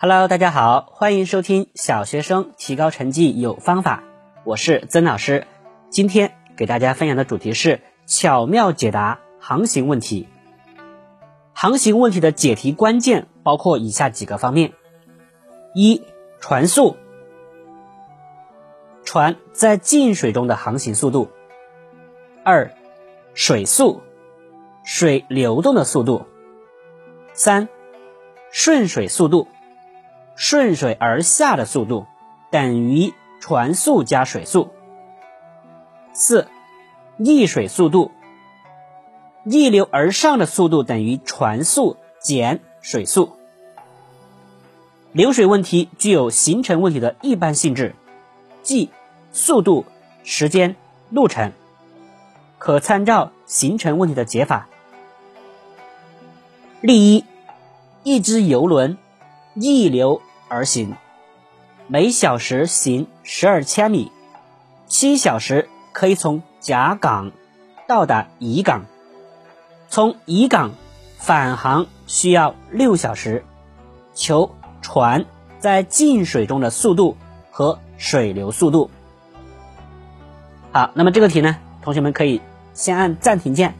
Hello，大家好，欢迎收听小学生提高成绩有方法，我是曾老师。今天给大家分享的主题是巧妙解答航行问题。航行问题的解题关键包括以下几个方面：一、船速，船在静水中的航行速度；二、水速，水流动的速度；三、顺水速度。顺水而下的速度等于船速加水速。四，逆水速度，逆流而上的速度等于船速减水速。流水问题具有形成问题的一般性质，即速度、时间、路程，可参照形成问题的解法。例一，一只游轮逆流。而行，每小时行十二千米，七小时可以从甲港到达乙港，从乙港返航需要六小时。求船在进水中的速度和水流速度。好，那么这个题呢，同学们可以先按暂停键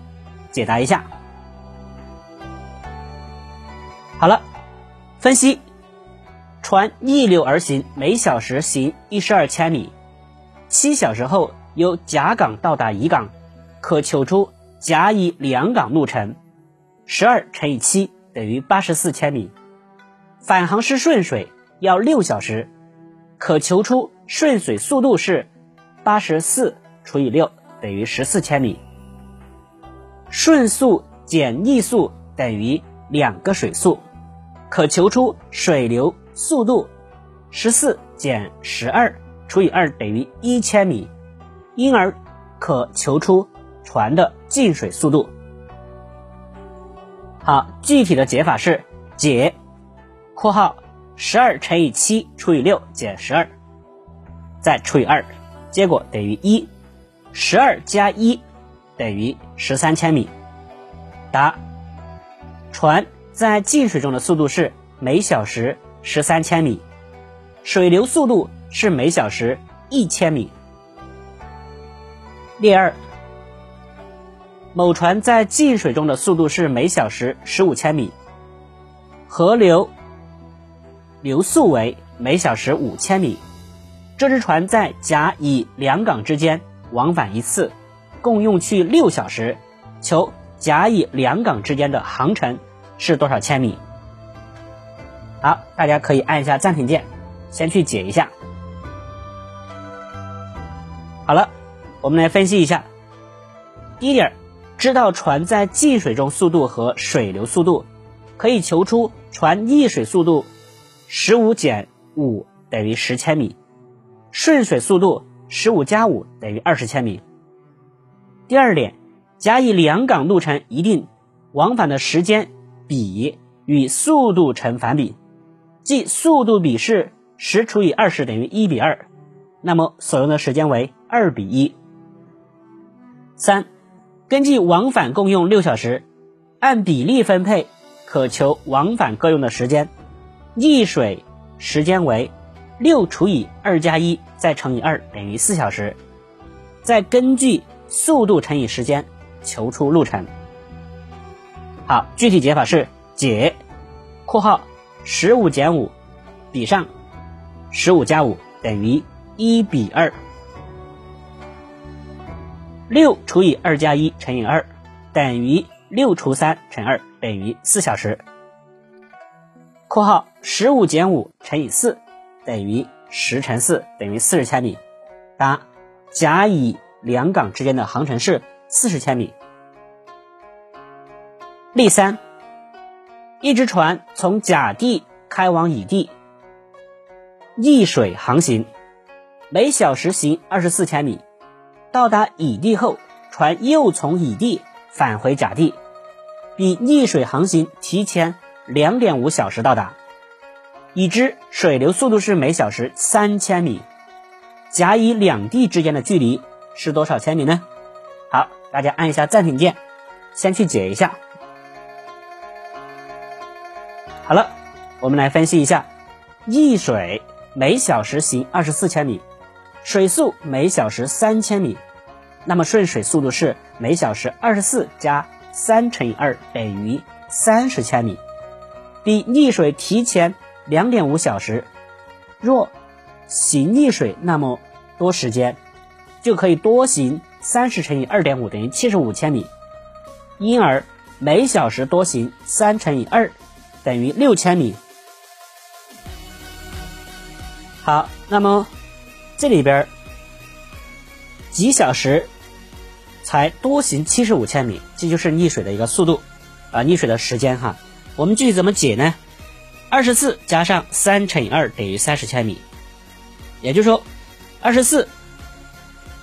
解答一下。好了，分析。船逆流而行，每小时行一十二千米，七小时后由甲港到达乙港，可求出甲乙两港路程。十二乘以七等于八十四千米。返航是顺水，要六小时，可求出顺水速度是八十四除以六等于十四千米。顺速减逆速等于两个水速，可求出水流。速度十四减十二除以二等于一千米，因而可求出船的进水速度。好，具体的解法是解（括号十二乘以七除以六减十二，再除以二，结果等于一）。十二加一等于十三千米。答：船在进水中的速度是每小时。十三千米，水流速度是每小时一千米。例二，某船在进水中的速度是每小时十五千米，河流流速为每小时五千米。这只船在甲乙两港之间往返一次，共用去六小时。求甲乙两港之间的航程是多少千米？好，大家可以按一下暂停键，先去解一下。好了，我们来分析一下。第一点，知道船在进水中速度和水流速度，可以求出船逆水速度，十五减五等于十千米，顺水速度十五加五等于二十千米。第二点，甲乙两港路程一定往返的时间比与速度成反比。即速度比是十除以二十等于一比二，那么所用的时间为二比一。三，根据往返共用六小时，按比例分配，可求往返各用的时间。逆水时间为六除以二加一再乘以二等于四小时，再根据速度乘以时间求出路程。好，具体解法是解（括号）。十五减五，比上，十五加五等于一比二。六除以二加一乘以二等于六除三乘二等于四小时。括号十五减五乘以四等于十乘四等于四十千米。答：甲乙两港之间的航程是四十千米。例三。一只船从甲地开往乙地，逆水航行，每小时行二十四千米。到达乙地后，船又从乙地返回甲地，比逆水航行提前两点五小时到达。已知水流速度是每小时三千米，甲乙两地之间的距离是多少千米呢？好，大家按一下暂停键，先去解一下。好了，我们来分析一下。逆水每小时行二十四千米，水速每小时三千米，那么顺水速度是每小时二十四加三乘以二等于三十千米，比逆水提前两点五小时。若行逆水那么多时间，就可以多行三十乘以二点五等于七十五千米，因而每小时多行三乘以二等于六千米。好，那么这里边几小时才多行七十五千米，这就是溺水的一个速度啊，溺水的时间哈。我们具体怎么解呢？二十四加上三乘以二等于三十千米，也就是说，二十四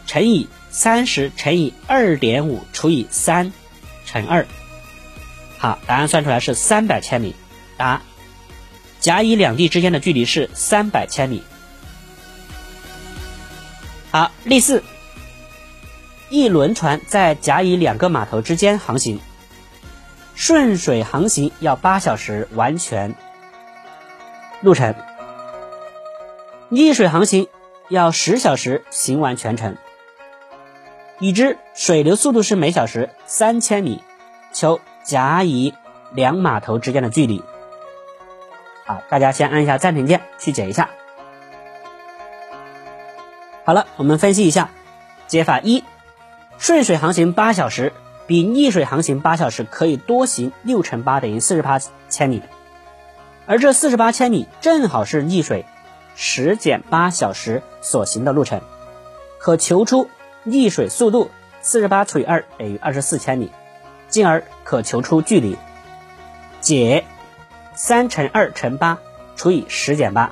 乘以三十乘以二点五除以三乘二，好，答案算出来是三百千米。答：甲乙两地之间的距离是三百千米。好，例四，一轮船在甲乙两个码头之间航行，顺水航行要八小时完全。路程，逆水航行要十小时行完全程。已知水流速度是每小时三千米，求甲乙两码头之间的距离。好，大家先按一下暂停键去解一下。好了，我们分析一下解法一：顺水航行八小时，比逆水航行八小时可以多行六乘八等于四十八千米。而这四十八千米正好是逆水十减八小时所行的路程，可求出逆水速度。四十八除以二等于二十四千米，进而可求出距离。解三乘二乘八除以十减八，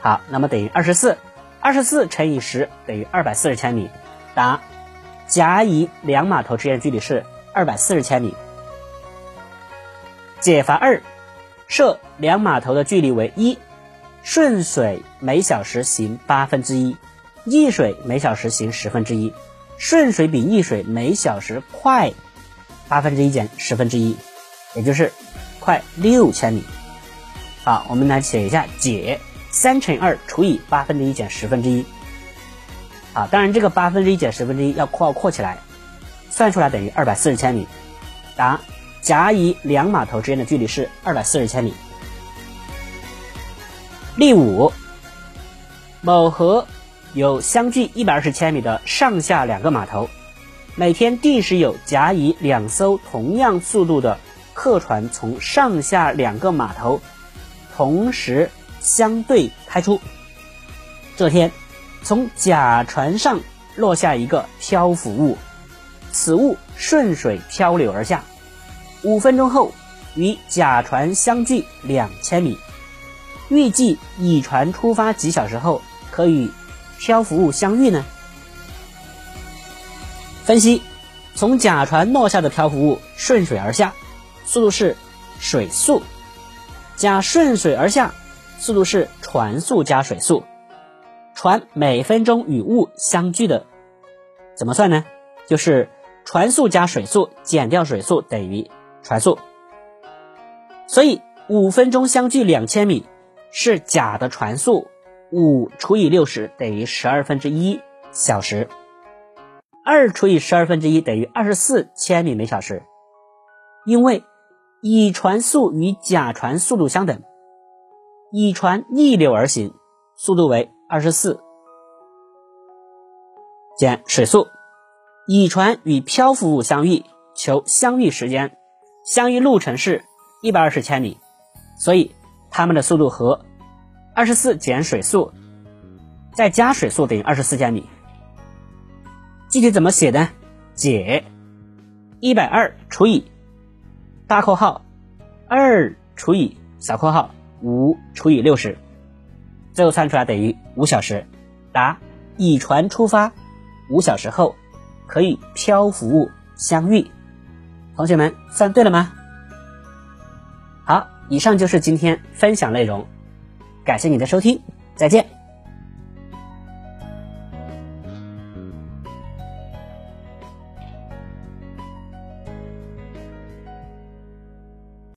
好，那么等于二十四。二十四乘以十等于二百四十千米。答：甲乙两码头之间距离是二百四十千米。解法二。设两码头的距离为一，顺水每小时行八分之一，逆水每小时行十分之一，顺水比逆水每小时快八分之一减十分之一，也就是快六千米。好，我们来写一下解三乘二除以八分之一减十分之一。啊，当然这个八分之一减十分之一要括号括起来，算出来等于二百四十千米。答。甲乙两码头之间的距离是二百四十千米。例五，某河有相距一百二十千米的上下两个码头，每天定时有甲乙两艘同样速度的客船从上下两个码头同时相对开出。这天，从甲船上落下一个漂浮物，此物顺水漂流而下。五分钟后，与甲船相距两千米。预计乙船出发几小时后可与漂浮物相遇呢？分析：从甲船落下的漂浮物顺水而下，速度是水速；甲顺水而下，速度是船速加水速。船每分钟与物相距的怎么算呢？就是船速加水速减掉水速等于。船速，所以五分钟相距两千米是甲的船速，五除以六十等于十二分之一小时，二除以十二分之一等于二十四千米每小时。因为乙船速与甲船速度相等，乙船逆流而行，速度为二十四减水速，乙船与漂浮物相遇，求相遇时间。相遇路程是一百二十千米，所以它们的速度和二十四减水速再加水速等于二十四千米。具体怎么写呢？解一百二除以大括号二除以小括号五除以六十，最后算出来等于五小时。答：乙船出发五小时后可以漂浮物相遇。同学们算对了吗？好，以上就是今天分享内容，感谢你的收听，再见。